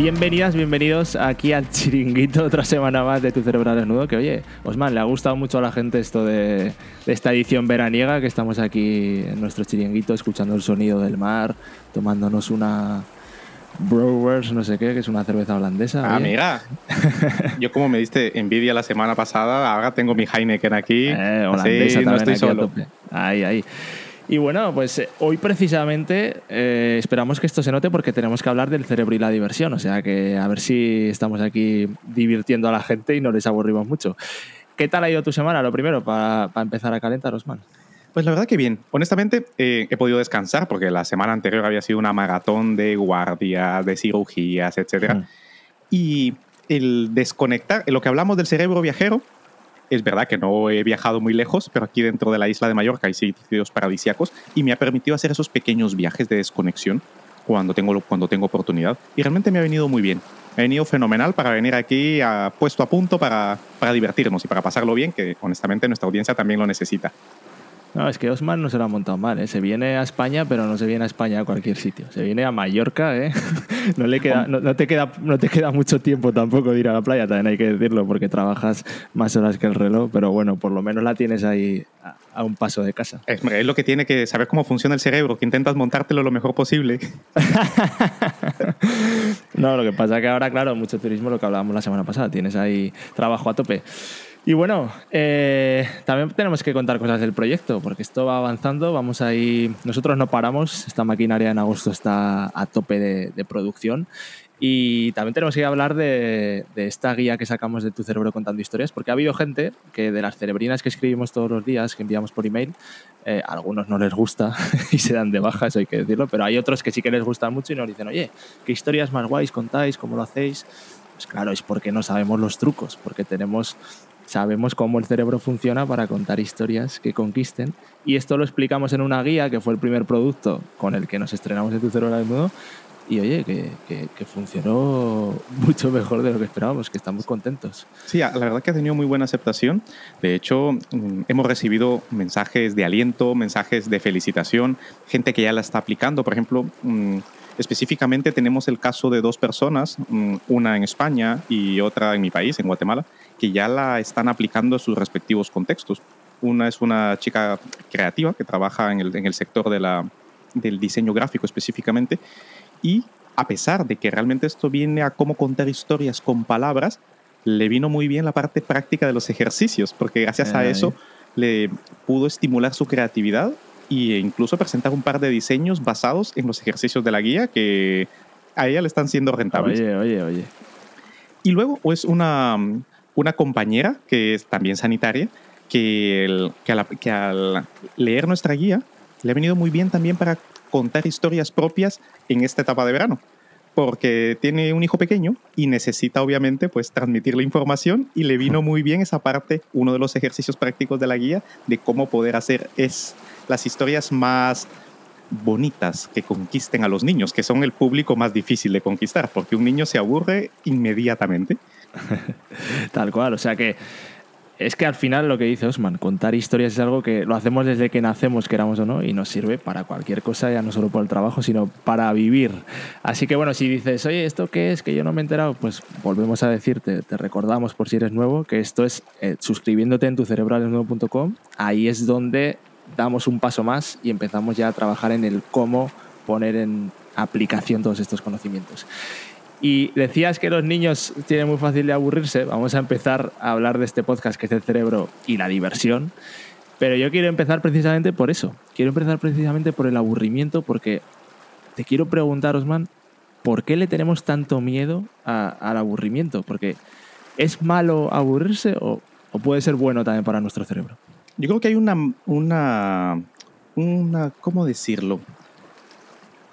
Bienvenidas, bienvenidos aquí al chiringuito, otra semana más de Tu Cerebro Desnudo. Que oye, Osman, le ha gustado mucho a la gente esto de, de, esta edición veraniega, que estamos aquí en nuestro chiringuito escuchando el sonido del mar, tomándonos una Brewers, no sé qué, que es una cerveza holandesa. Ah, amiga, yo como me diste envidia la semana pasada, ahora tengo mi Heineken aquí. Eh, holandesa no estoy solo. Ahí, ahí. Y bueno, pues eh, hoy precisamente eh, esperamos que esto se note porque tenemos que hablar del cerebro y la diversión. O sea que a ver si estamos aquí divirtiendo a la gente y no les aburrimos mucho. ¿Qué tal ha ido tu semana? Lo primero, para empezar a calentar, Osman. Pues la verdad que bien. Honestamente, eh, he podido descansar porque la semana anterior había sido una maratón de guardias, de cirugías, etc. Mm. Y el desconectar, lo que hablamos del cerebro viajero, es verdad que no he viajado muy lejos, pero aquí dentro de la isla de Mallorca hay sitios paradisíacos y me ha permitido hacer esos pequeños viajes de desconexión cuando tengo, cuando tengo oportunidad. Y realmente me ha venido muy bien. Ha venido fenomenal para venir aquí a, puesto a punto para, para divertirnos y para pasarlo bien, que honestamente nuestra audiencia también lo necesita. No, es que Osman no se lo ha montado mal, ¿eh? Se viene a España, pero no se viene a España a cualquier sitio. Se viene a Mallorca, ¿eh? No, le queda, no, te queda, no te queda mucho tiempo tampoco de ir a la playa, también hay que decirlo, porque trabajas más horas que el reloj, pero bueno, por lo menos la tienes ahí a, un paso de casa. Es, es, lo que tiene que saber cómo funciona el cerebro, que intentas montártelo lo mejor posible. no, lo que pasa es que ahora, claro, mucho turismo, lo que hablábamos la semana pasada, tienes ahí trabajo a tope. Y bueno, eh, también tenemos que contar cosas del proyecto, porque esto va avanzando, vamos ahí, nosotros no paramos, esta maquinaria en agosto está a tope de, producción y también tenemos que hablar de, esta guía que sacamos de Tu Cerebro Contando Historias, porque ha habido gente que de las cerebrinas que escribimos todos los días, que enviamos por email, eh, a algunos no les gusta y se dan de baja, eso hay que decirlo, pero hay otros que sí que les gusta mucho y nos dicen, oye, ¿qué historias más guays contáis? ¿Cómo lo hacéis? Pues claro, es porque no sabemos los trucos, porque tenemos sabemos cómo el cerebro funciona para contar historias que conquisten. Y esto lo explicamos en una guía que fue el primer producto con el que nos estrenamos en Tu Cerebro al Mundo. Y oye, que, que, funcionó mucho mejor de lo que esperábamos, que estamos contentos. Sí, la verdad que ha tenido muy buena aceptación. De hecho, mm, hemos recibido mensajes de aliento, mensajes de felicitación, gente que ya la está aplicando. Por ejemplo, mm, específicamente tenemos el caso de dos personas, mm, una en España y otra en mi país, en Guatemala, que ya la están aplicando en sus respectivos contextos. Una es una chica creativa que trabaja en el, en el sector de la, del diseño gráfico específicamente y a pesar de que realmente esto viene a cómo contar historias con palabras, le vino muy bien la parte práctica de los ejercicios, porque gracias a eso le pudo estimular su creatividad e incluso presentar un par de diseños basados en los ejercicios de la guía que a ella le están siendo rentables. Oye, oye, oye. Y luego es pues, una, una compañera que es también sanitaria, que, que, al leer nuestra guía le ha venido muy bien también para contar historias propias en esta etapa de verano porque tiene un hijo pequeño y necesita obviamente pues transmitir la información y le vino muy bien esa parte, uno de los ejercicios prácticos de la guía de cómo poder hacer es las historias más bonitas que conquisten a los niños, que son el público más difícil de conquistar, porque un niño se aburre inmediatamente. Tal cual, o sea que es que al final lo que dice Osman, contar historias es algo que lo hacemos desde que nacemos, queramos o no, y nos sirve para cualquier cosa, ya no solo por el trabajo, sino para vivir. Así que bueno, si dices, oye, ¿esto qué es? Que yo no me he enterado, pues volvemos a decirte, te recordamos por si eres nuevo, que esto es eh, suscribiéndote en tu cerebralesnuevo.com, ahí es donde damos un paso más y empezamos ya a trabajar en el cómo poner en aplicación todos estos conocimientos. Y decías que los niños tienen muy fácil de aburrirse. Vamos a empezar a hablar de este podcast que es el cerebro y la diversión. Pero yo quiero empezar precisamente por eso. Quiero empezar precisamente por el aburrimiento porque te quiero preguntar, Osman, ¿por qué le tenemos tanto miedo al aburrimiento? Porque ¿es malo aburrirse o, puede ser bueno también para nuestro cerebro? Yo creo que hay una, una, una ¿cómo decirlo?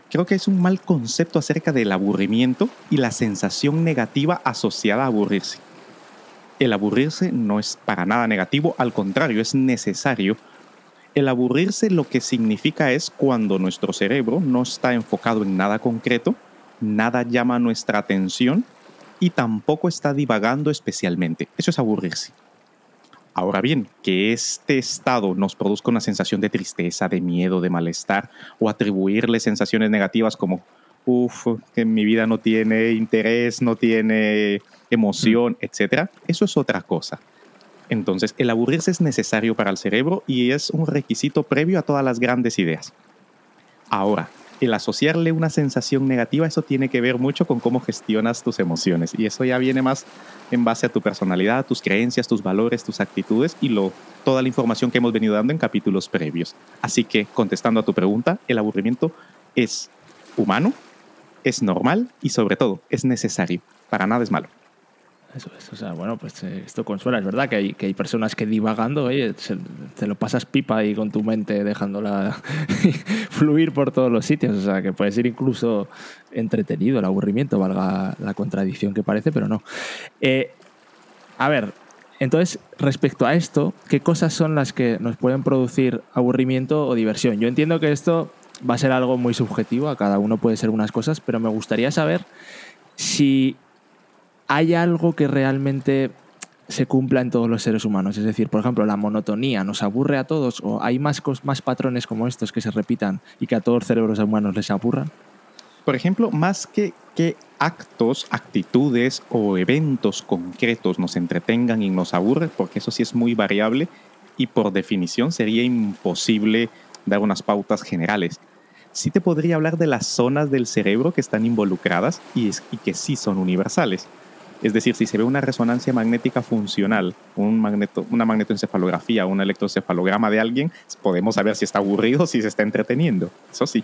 creo que es un mal concepto acerca del aburrimiento y la sensación negativa asociada a aburrirse. El aburrirse no es para nada negativo, al contrario, es necesario. El aburrirse lo que significa es cuando nuestro cerebro no está enfocado en nada concreto, nada llama nuestra atención y tampoco está divagando especialmente. Eso es aburrirse. Ahora bien, que este estado nos produzca una sensación de tristeza, de miedo, de malestar o atribuirle sensaciones negativas como, uff, que mi vida no tiene interés, no tiene emoción, mm. etc., eso es otra cosa. Entonces, el aburrirse es necesario para el cerebro y es un requisito previo a todas las grandes ideas. Ahora, el asociarle una sensación negativa, eso tiene que ver mucho con cómo gestionas tus emociones. Y eso ya viene más en base a tu personalidad, tus creencias, tus valores, tus actitudes y toda la información que hemos venido dando en capítulos previos. Así que, contestando a tu pregunta, el aburrimiento es humano, es normal y sobre todo es necesario. Para nada es malo. Eso es, o sea, bueno, pues eh, esto consuela. Es verdad que hay, que hay personas que divagando, oye, te lo pasas pipa ahí con tu mente dejándola fluir por todos los sitios. O sea, que puede ser incluso entretenido el aburrimiento, valga la contradicción que parece, pero no. Eh, a ver, entonces, respecto a esto, ¿qué cosas son las que nos pueden producir aburrimiento o diversión? Yo entiendo que esto va a ser algo muy subjetivo, a cada uno puede ser unas cosas, pero me gustaría saber si hay algo que realmente se cumpla en todos los seres humanos. Es decir, por ejemplo, la monotonía nos aburre a todos o hay más, más patrones como estos que se repitan y que a todos los cerebros humanos les aburran. Por ejemplo, más que, que actos, actitudes o eventos concretos nos entretengan y nos aburren, porque eso sí es muy variable y por definición sería imposible dar unas pautas generales. Sí te podría hablar de las zonas del cerebro que están involucradas y, y que sí son universales. Es decir, si se ve una resonancia magnética funcional, un magneto, una magnetoencefalografía, un electroencefalograma de alguien, podemos saber si está aburrido si se está entreteniendo. Eso sí.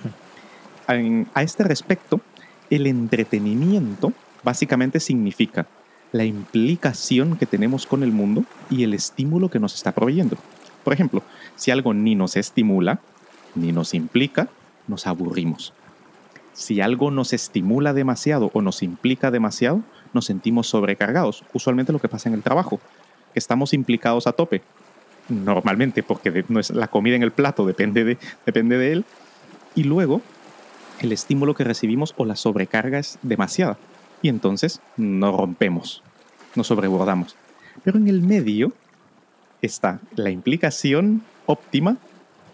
a este respecto, el entretenimiento básicamente significa la implicación que tenemos con el mundo y el estímulo que nos está proveyendo. Por ejemplo, si algo ni nos estimula, ni nos implica, nos aburrimos. Si algo nos estimula demasiado o nos implica demasiado, nos sentimos sobrecargados. Usualmente lo que pasa en el trabajo, que estamos implicados a tope. Normalmente, porque no es la comida en el plato depende de, depende de él. Y luego, el estímulo que recibimos o la sobrecarga es demasiada. Y entonces nos rompemos, nos sobrebordamos. Pero en el medio está la implicación óptima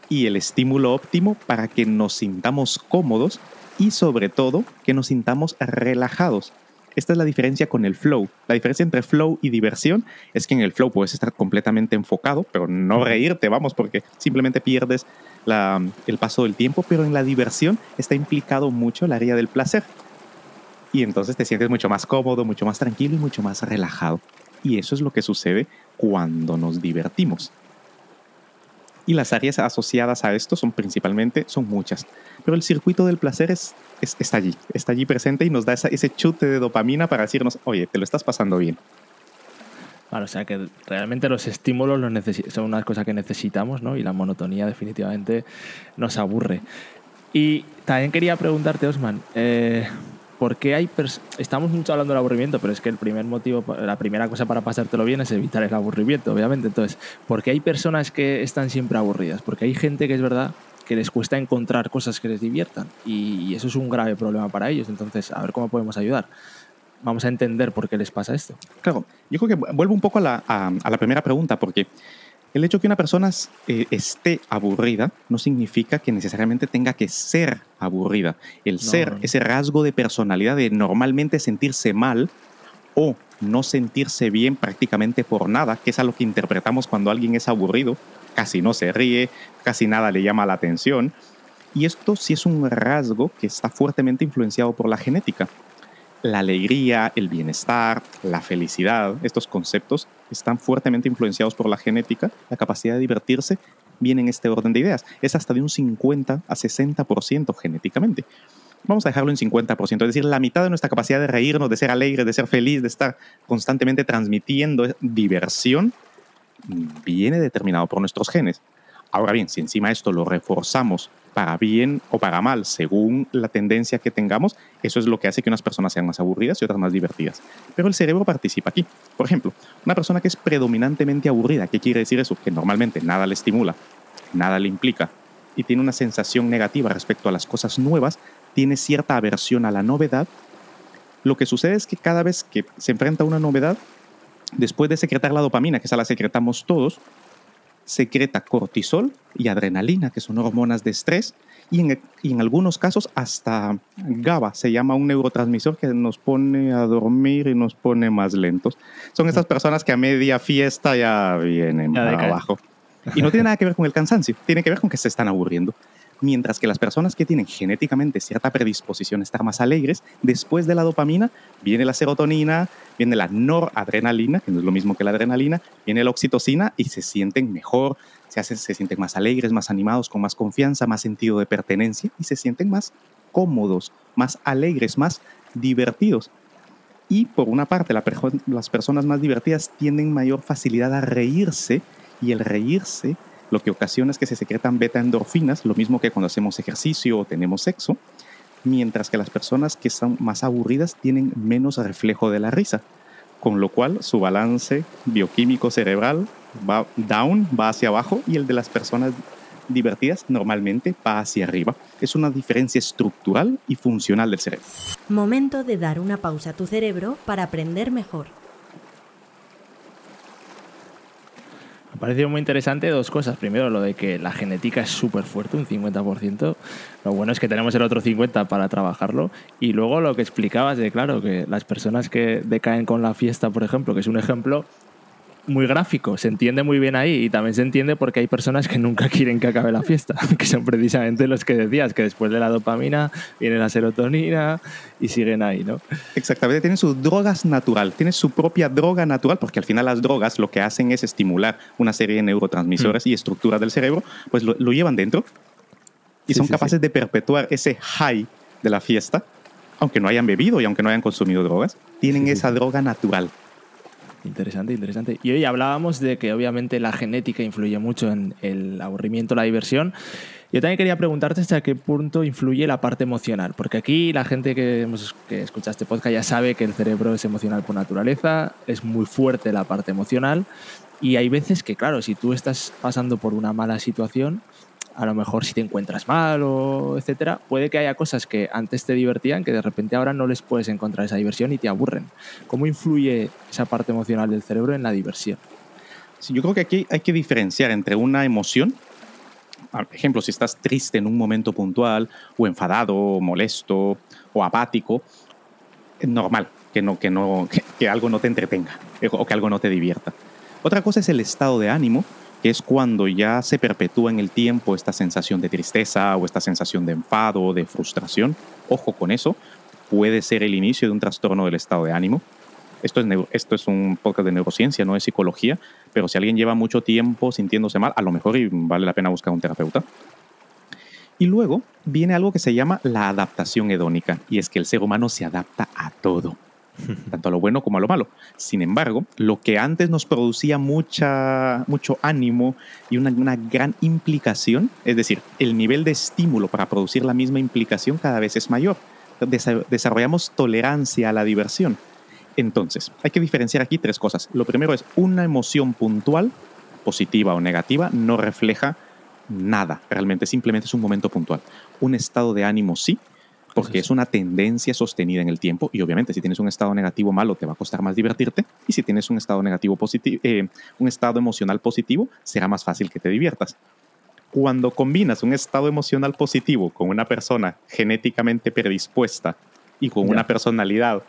y el estímulo óptimo para que nos sintamos cómodos y sobre todo que nos sintamos relajados. Esta es la diferencia con el flow. La diferencia entre flow y diversión es que en el flow puedes estar completamente enfocado, pero no reírte, vamos, porque simplemente pierdes el paso del tiempo, pero en la diversión está implicado mucho el área del placer. Y entonces te sientes mucho más cómodo, mucho más tranquilo y mucho más relajado. Y eso es lo que sucede cuando nos divertimos. Y las áreas asociadas a esto son principalmente, son muchas. Pero el circuito del placer es, está allí, está allí presente y nos da ese chute de dopamina para decirnos, oye, te lo estás pasando bien. Bueno, o sea que realmente los estímulos los son unas cosas que necesitamos, ¿no? Y la monotonía definitivamente nos aburre. Y también quería preguntarte, Osman, eh, porque hay estamos mucho hablando del aburrimiento, pero es que el primer motivo, la primera cosa para pasártelo bien es evitar el aburrimiento, obviamente. Entonces, ¿por qué hay personas que están siempre aburridas? Porque hay gente que es verdad que les cuesta encontrar cosas que les diviertan y, eso es un grave problema para ellos. Entonces, a ver cómo podemos ayudar. Vamos a entender por qué les pasa esto. Claro, yo creo que vuelvo un poco a la, a la primera pregunta, porque el hecho de que una persona eh, esté aburrida no significa que necesariamente tenga que ser aburrida. El ser, ese rasgo de personalidad de normalmente sentirse mal o no sentirse bien prácticamente por nada, que es a lo que interpretamos cuando alguien es aburrido, casi no se ríe, casi nada le llama la atención. Y esto sí es un rasgo que está fuertemente influenciado por la genética la alegría, el bienestar, la felicidad, estos conceptos están fuertemente influenciados por la genética, la capacidad de divertirse viene en este orden de ideas. Es hasta de un 50 a 60% genéticamente. Vamos a dejarlo en 50%, es decir, la mitad de nuestra capacidad de reírnos, de ser alegre, de ser feliz, de estar constantemente transmitiendo diversión, viene determinado por nuestros genes. Ahora bien, si encima esto lo reforzamos para bien o para mal, según la tendencia que tengamos, eso es lo que hace que unas personas sean más aburridas y otras más divertidas. Pero el cerebro participa aquí. Por ejemplo, una persona que es predominantemente aburrida, ¿qué quiere decir eso? Que normalmente nada le estimula. nada le implica y tiene una sensación negativa respecto a las cosas nuevas, tiene cierta aversión a la novedad, lo que sucede es que cada vez que se enfrenta a una novedad, después de secretar la dopamina, que esa la secretamos todos, secreta cortisol y adrenalina, que son hormonas de estrés, y en, y en, algunos casos hasta GABA, se llama un neurotransmisor que nos pone a dormir y nos pone más lentos. Son esas personas que a media fiesta ya vienen ya para abajo. Y no tiene nada que ver con el cansancio, tiene que ver con que se están aburriendo. Mientras que las personas que tienen genéticamente cierta predisposición a estar más alegres, después de la dopamina viene la serotonina, viene la noradrenalina, que no es lo mismo que la adrenalina, viene la oxitocina y se sienten mejor, se, hacen, se sienten más alegres, más animados, con más confianza, más sentido de pertenencia y se sienten más cómodos, más alegres, más divertidos. Y por una parte, la, las personas más divertidas tienen mayor facilidad a reírse y el reírse lo que ocasiona es que se secretan beta endorfinas, lo mismo que cuando hacemos ejercicio o tenemos sexo, mientras que las personas que son más aburridas tienen menos reflejo de la risa, con lo cual su balance bioquímico cerebral va down, va hacia abajo, y el de las personas divertidas normalmente va hacia arriba. Es una diferencia estructural y funcional del cerebro. Momento de dar una pausa a tu cerebro para aprender mejor. Me pareció muy interesante dos cosas. Primero, lo de que la genética es súper fuerte, un 50%. Lo bueno es que tenemos el otro 50% para trabajarlo. Y luego lo que explicabas de, claro, que las personas que decaen con la fiesta, por ejemplo, que es un ejemplo, muy gráfico, se entiende muy bien ahí y también se entiende porque hay personas que nunca quieren que acabe la fiesta, que son precisamente los que decías, que después de la dopamina viene la serotonina y siguen ahí, ¿no? Exactamente, tienen sus drogas natural, tienen su propia droga natural, porque al final las drogas lo que hacen es estimular una serie de neurotransmisores mm. y estructuras del cerebro, pues lo, llevan dentro y son capaces de perpetuar ese high de la fiesta, aunque no hayan bebido y aunque no hayan consumido drogas, tienen esa droga natural. Interesante, interesante. Y hoy hablábamos de que obviamente la genética influye mucho en el aburrimiento, la diversión. Yo también quería preguntarte hasta qué punto influye la parte emocional, porque aquí la gente que, hemos, que escucha este podcast ya sabe que el cerebro es emocional por naturaleza, es muy fuerte la parte emocional y hay veces que, claro, si tú estás pasando por una mala situación, a lo mejor si te encuentras mal o etcétera, puede que haya cosas que antes te divertían que de repente ahora no les puedes encontrar esa diversión y te aburren. ¿Cómo influye esa parte emocional del cerebro en la diversión? Sí, yo creo que aquí hay que diferenciar entre una emoción, por ejemplo, si estás triste en un momento puntual, o enfadado, o molesto, o apático, es normal que, no, que, no, que algo no te entretenga o que algo no te divierta. Otra cosa es el estado de ánimo, que es cuando ya se perpetúa en el tiempo esta sensación de tristeza o esta sensación de enfado o de frustración. Ojo con eso, puede ser el inicio de un trastorno del estado de ánimo. Esto es, esto es un podcast de neurociencia, no es psicología, pero si alguien lleva mucho tiempo sintiéndose mal, a lo mejor vale la pena buscar un terapeuta. Y luego viene algo que se llama la adaptación hedónica, y es que el ser humano se adapta a todo tanto a lo bueno como a lo malo. Sin embargo, lo que antes nos producía mucha, mucho ánimo y una, una gran implicación, es decir, el nivel de estímulo para producir la misma implicación cada vez es mayor. Desarrollamos tolerancia a la diversión. Entonces, hay que diferenciar aquí tres cosas. Lo primero es una emoción puntual, positiva o negativa, no refleja nada, realmente simplemente es un momento puntual. Un estado de ánimo sí, porque es una tendencia sostenida en el tiempo y obviamente si tienes un estado negativo malo te va a costar más divertirte y si tienes un estado negativo positivo, eh, un estado emocional positivo, será más fácil que te diviertas. Cuando combinas un estado emocional positivo con una persona genéticamente predispuesta y con una personalidad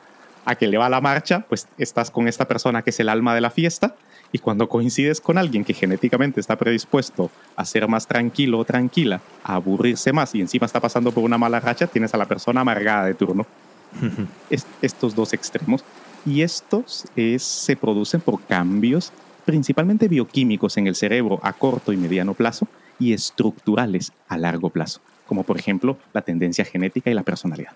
a que le va la marcha, pues estás con esta persona que es el alma de la fiesta y cuando coincides con alguien que genéticamente está predispuesto a ser más tranquilo o tranquila, a aburrirse más y encima está pasando por una mala racha, tienes a la persona amargada de turno. estos dos extremos. Y estos se producen por cambios principalmente bioquímicos en el cerebro a corto y mediano plazo y estructurales a largo plazo, como por ejemplo la tendencia genética y la personalidad.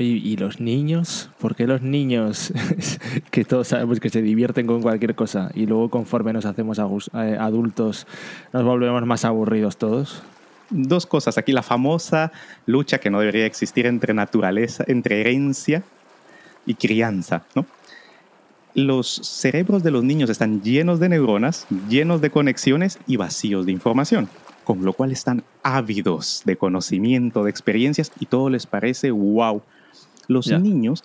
¿Y los niños? ¿Por qué los niños, que todos sabemos que se divierten con cualquier cosa y luego conforme nos hacemos eh, adultos nos volvemos más aburridos todos? Dos cosas. Aquí la famosa lucha que no debería existir entre naturaleza, entre herencia y crianza, ¿no? los cerebros de los niños están llenos de neuronas, llenos de conexiones y vacíos de información, con lo cual están ávidos de conocimiento, de experiencias y todo les parece wow. Los niños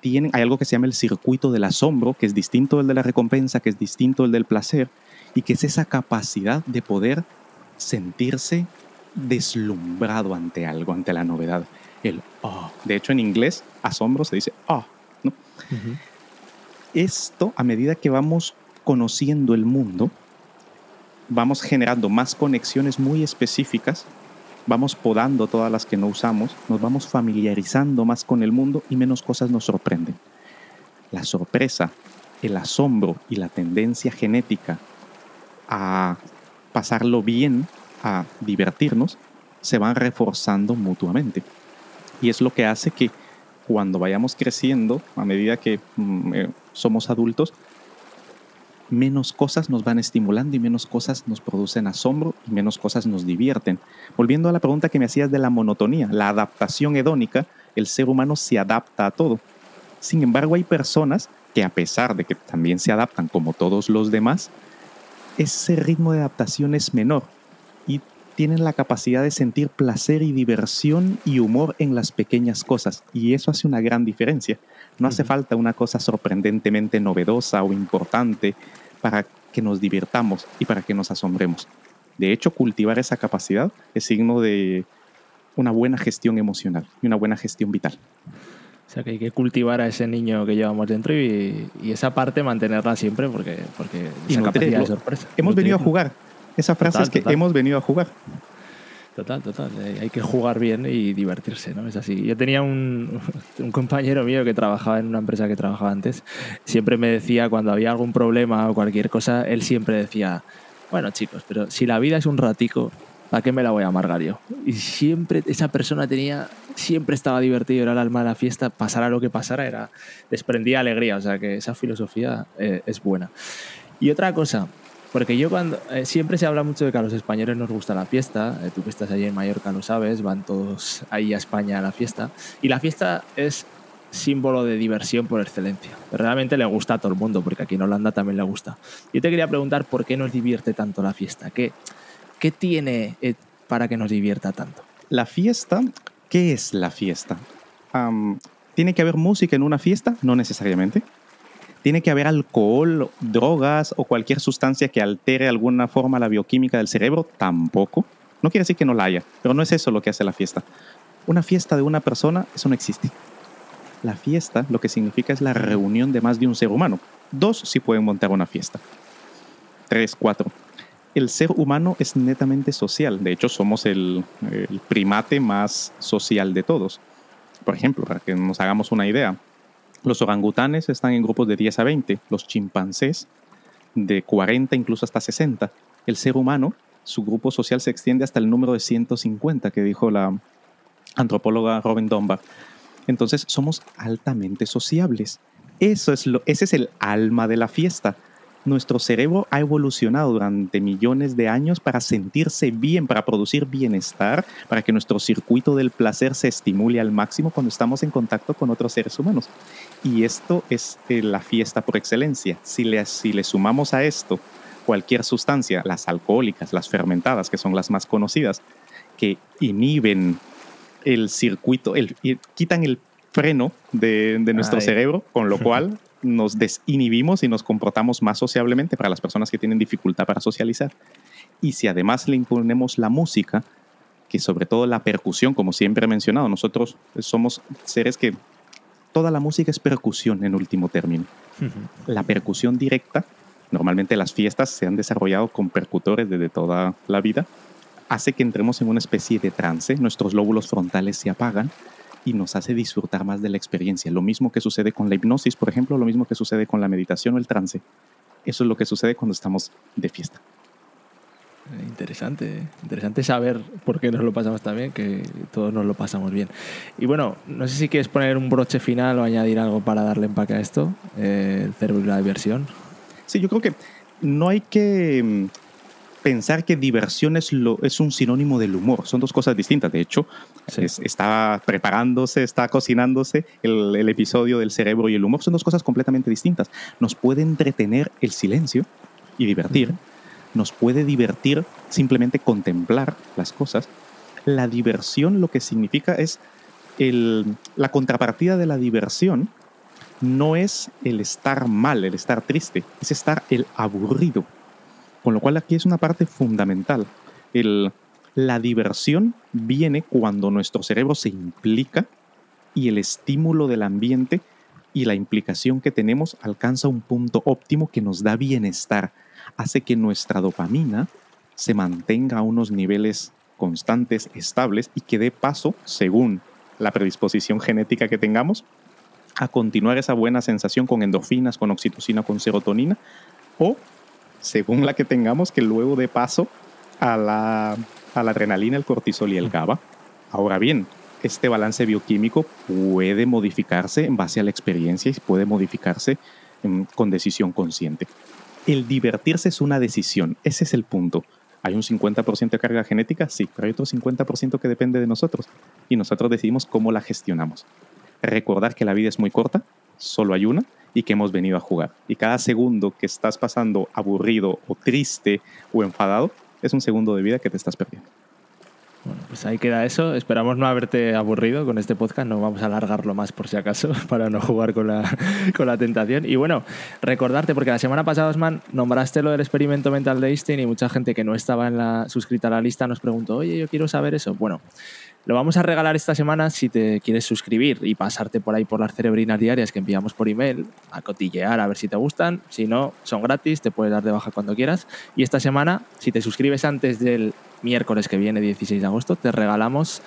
tienen, hay algo que se llama el circuito del asombro, que es distinto del de la recompensa, que es distinto del del placer, y que es esa capacidad de poder sentirse deslumbrado ante algo, ante la novedad. El oh. De hecho, en inglés, asombro se dice oh. ¿no? Esto, a medida que vamos conociendo el mundo, vamos generando más conexiones muy específicas, vamos podando todas las que no usamos, nos vamos familiarizando más con el mundo y menos cosas nos sorprenden. La sorpresa, el asombro y la tendencia genética a pasarlo bien, a divertirnos, se van reforzando mutuamente. Y es lo que hace que cuando vayamos creciendo, a medida que mm, eh, somos adultos, menos cosas nos van estimulando y menos cosas nos producen asombro y menos cosas nos divierten. Volviendo a la pregunta que me hacías de la monotonía, la adaptación hedónica, el ser humano se adapta a todo. Sin embargo, hay personas que a pesar de que también se adaptan como todos los demás, ese ritmo de adaptación es menor tienen la capacidad de sentir placer y diversión y humor en las pequeñas cosas. Y eso hace una gran diferencia. No hace Ujú. falta una cosa sorprendentemente novedosa o importante para que nos divirtamos y para que nos asombremos. De hecho, cultivar esa capacidad es signo de una buena gestión emocional y una buena gestión vital. O sea que hay que cultivar a ese niño que llevamos dentro y, y esa parte mantenerla siempre porque, porque Y esa capacidad de nutrirlo. sorpresa. Hemos venido a Nutrirlo. jugar. Esa frase Total, es que total. hemos venido a jugar. Total, total. Eh, Hay que jugar bien y divertirse, ¿no? Es así. Yo tenía un, un compañero mío que trabajaba en una empresa que trabajaba antes. Siempre me decía, cuando había algún problema o cualquier cosa, él siempre decía, bueno, chicos, pero si la vida es un ratico, ¿para qué me la voy a amargar yo? Y siempre esa persona tenía, siempre estaba divertido, era el alma de la fiesta, pasara lo que pasara, era, desprendía alegría. O sea que esa filosofía eh, es buena. Y otra cosa, porque yo cuando eh, siempre se habla mucho de que a los españoles nos gusta la fiesta, eh, tú que estás allí en Mallorca lo sabes, van todos ahí a España a la fiesta, y la fiesta es símbolo de diversión por excelencia. Pero realmente le gusta a todo el mundo, porque aquí en Holanda también le gusta. Yo te quería preguntar por qué nos divierte tanto la fiesta, qué, qué tiene eh, para que nos divierta tanto. La fiesta, ¿qué es la fiesta? ¿Tiene que haber música en una fiesta? No necesariamente. ¿Tiene que haber alcohol, drogas o cualquier sustancia que altere alguna forma la bioquímica del cerebro? Tampoco. No quiere decir que no la haya, pero no es eso lo que hace la fiesta. Una fiesta de una persona, eso no existe. La fiesta lo que significa es la reunión de más de un ser humano. Dos sí pueden montar una fiesta. Tres, cuatro. El ser humano es netamente social. De hecho, somos el, el primate más social de todos. Por ejemplo, para que nos hagamos una idea, los orangutanes están en grupos de 10 a 20, los chimpancés de 40 incluso hasta 60. El ser humano, su grupo social se extiende hasta el número de 150 que dijo la antropóloga Robin Dunbar. Entonces somos altamente sociables. Eso es lo, ese es el alma de la fiesta. Nuestro cerebro ha evolucionado durante millones de años para sentirse bien, para producir bienestar, para que nuestro circuito del placer se estimule al máximo cuando estamos en contacto con otros seres humanos. Y esto es eh, la fiesta por excelencia. Si le, si le sumamos a esto cualquier sustancia, las alcohólicas, las fermentadas, que son las más conocidas, que inhiben el circuito, el, quitan el freno de, de nuestro Ay. cerebro, con lo cual nos desinhibimos y nos comportamos más sociablemente para las personas que tienen dificultad para socializar. Y si además le imponemos la música, que sobre todo la percusión, como siempre he mencionado, nosotros somos seres que toda la música es percusión en último término. La percusión directa, normalmente las fiestas se han desarrollado con percutores desde toda la vida, hace que entremos en una especie de trance, nuestros lóbulos frontales se apagan y nos hace disfrutar más de la experiencia. Lo mismo que sucede con la hipnosis, por ejemplo, lo mismo que sucede con la meditación o el trance. Eso es lo que sucede cuando estamos de fiesta. Eh, Interesante, interesante saber por qué nos lo pasamos tan bien, que todos nos lo pasamos bien. Y bueno, no sé si quieres poner un broche final o añadir algo para darle empaque a esto, eh, el cerebro y la diversión. Sí, yo creo que no hay que mm, pensar que diversión es, lo, es un sinónimo del humor. Son dos cosas distintas. De hecho, está preparándose, está cocinándose el, el, episodio del cerebro y el humor. Son dos cosas completamente distintas. Nos puede entretener el silencio y divertir. Nos puede divertir simplemente contemplar las cosas. La diversión lo que significa es el, la contrapartida de la diversión no es el estar mal, el estar triste, es estar el aburrido. Con lo cual aquí es una parte fundamental. La diversión viene cuando nuestro cerebro se implica y el estímulo del ambiente y la implicación que tenemos alcanza un punto óptimo que nos da bienestar, hace que nuestra dopamina se mantenga a unos niveles constantes, estables y que dé paso, según la predisposición genética que tengamos, a continuar esa buena sensación con endorfinas, con oxitocina, con serotonina, o según la que tengamos, que luego dé paso a la, a la adrenalina, el cortisol y el GABA. Ahora bien, este balance bioquímico puede modificarse en base a la experiencia y puede modificarse con decisión consciente. El divertirse es una decisión, ese es el punto. ¿Hay un 50% de carga genética? Sí, pero hay otro 50% que depende de nosotros y nosotros decidimos cómo la gestionamos recordar que la vida es muy corta, solo hay una y que hemos venido a jugar. Y cada segundo que estás pasando aburrido o triste o enfadado es un segundo de vida que te estás perdiendo. Bueno, pues ahí queda eso. Esperamos no haberte aburrido con este podcast. No vamos a alargarlo más por si acaso para no jugar con la, con la tentación. Y bueno, recordarte, porque la semana pasada, Osman, nombraste lo del experimento mental de Einstein y mucha gente que no estaba en la, suscrita a la lista nos preguntó, oye, yo quiero saber eso. Bueno, lo vamos a regalar esta semana si te quieres suscribir y pasarte por ahí por las cerebrinas diarias que enviamos por email, a cotillear a ver si te gustan. Si no, son gratis, te puedes dar de baja cuando quieras. Y esta semana, si te suscribes antes del miércoles que viene, 16 de agosto, te regalamos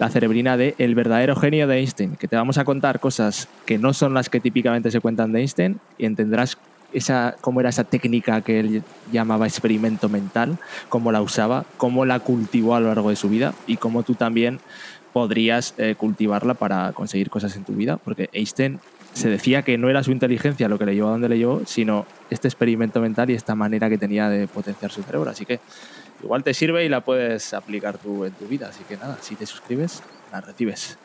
la cerebrina de El verdadero genio de Einstein, que te vamos a contar cosas que no son las que típicamente se cuentan de Einstein y entenderás esa, cómo era esa técnica que él llamaba experimento mental, cómo la usaba, cómo la cultivó a lo largo de su vida y cómo tú también podrías eh, cultivarla para conseguir cosas en tu vida, porque Einstein se decía que no era su inteligencia lo que le llevó a donde le llevó, sino este experimento mental y esta manera que tenía de potenciar su cerebro. Así que igual te sirve y la puedes aplicar tú en tu vida. Así que nada, si te suscribes, la recibes.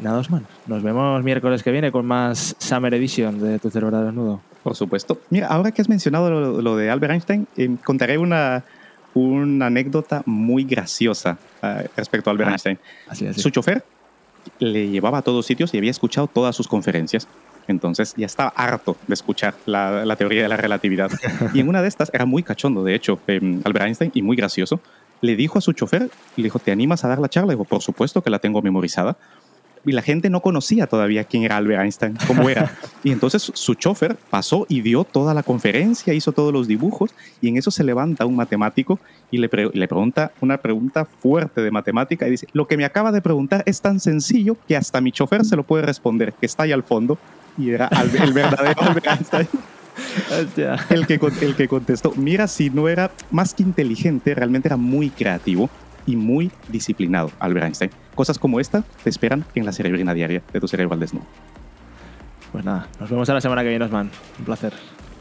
nada, Osman, nos vemos miércoles que viene con más Summer Edition de Tu Cerebro Desnudo. Por supuesto. Mira, ahora que has mencionado lo, de Albert Einstein, eh, contaré una, una anécdota muy graciosa uh, respecto a Albert ah, Einstein. Así, así. Su chofer le llevaba a todos sitios y había escuchado todas sus conferencias. Entonces ya estaba harto de escuchar la, la teoría de la relatividad. y en una de estas, era muy cachondo, de hecho, eh, Albert Einstein, y muy gracioso, le dijo a su chofer, le dijo, ¿te animas a dar la charla? Y dijo, por supuesto que la tengo memorizada y la gente no conocía todavía quién era Albert Einstein, cómo era. Y entonces su chofer pasó y dio toda la conferencia, hizo todos los dibujos y en eso se levanta un matemático y le, le pregunta una pregunta fuerte de matemática y dice, lo que me acaba de preguntar es tan sencillo que hasta mi chofer se lo puede responder, que está ahí al fondo y era el verdadero Albert Einstein. el, que, el que contestó, mira, si no era más que inteligente, realmente era muy creativo y muy disciplinado, Albert Einstein. Cosas como esta te esperan en la cerebrina diaria de tu cerebro al desnudo. Pues nada, nos vemos a la semana que viene, Osman. Un placer.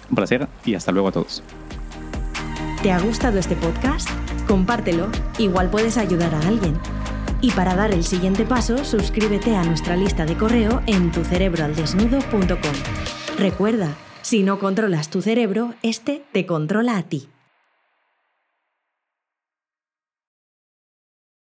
Un placer y hasta luego a todos. ¿Te ha gustado este podcast? Compártelo, igual puedes ayudar a alguien. Y para dar el siguiente paso, suscríbete a nuestra lista de correo en tucerebroaldesnudo.com. Recuerda, si no controlas tu cerebro, este te controla a ti.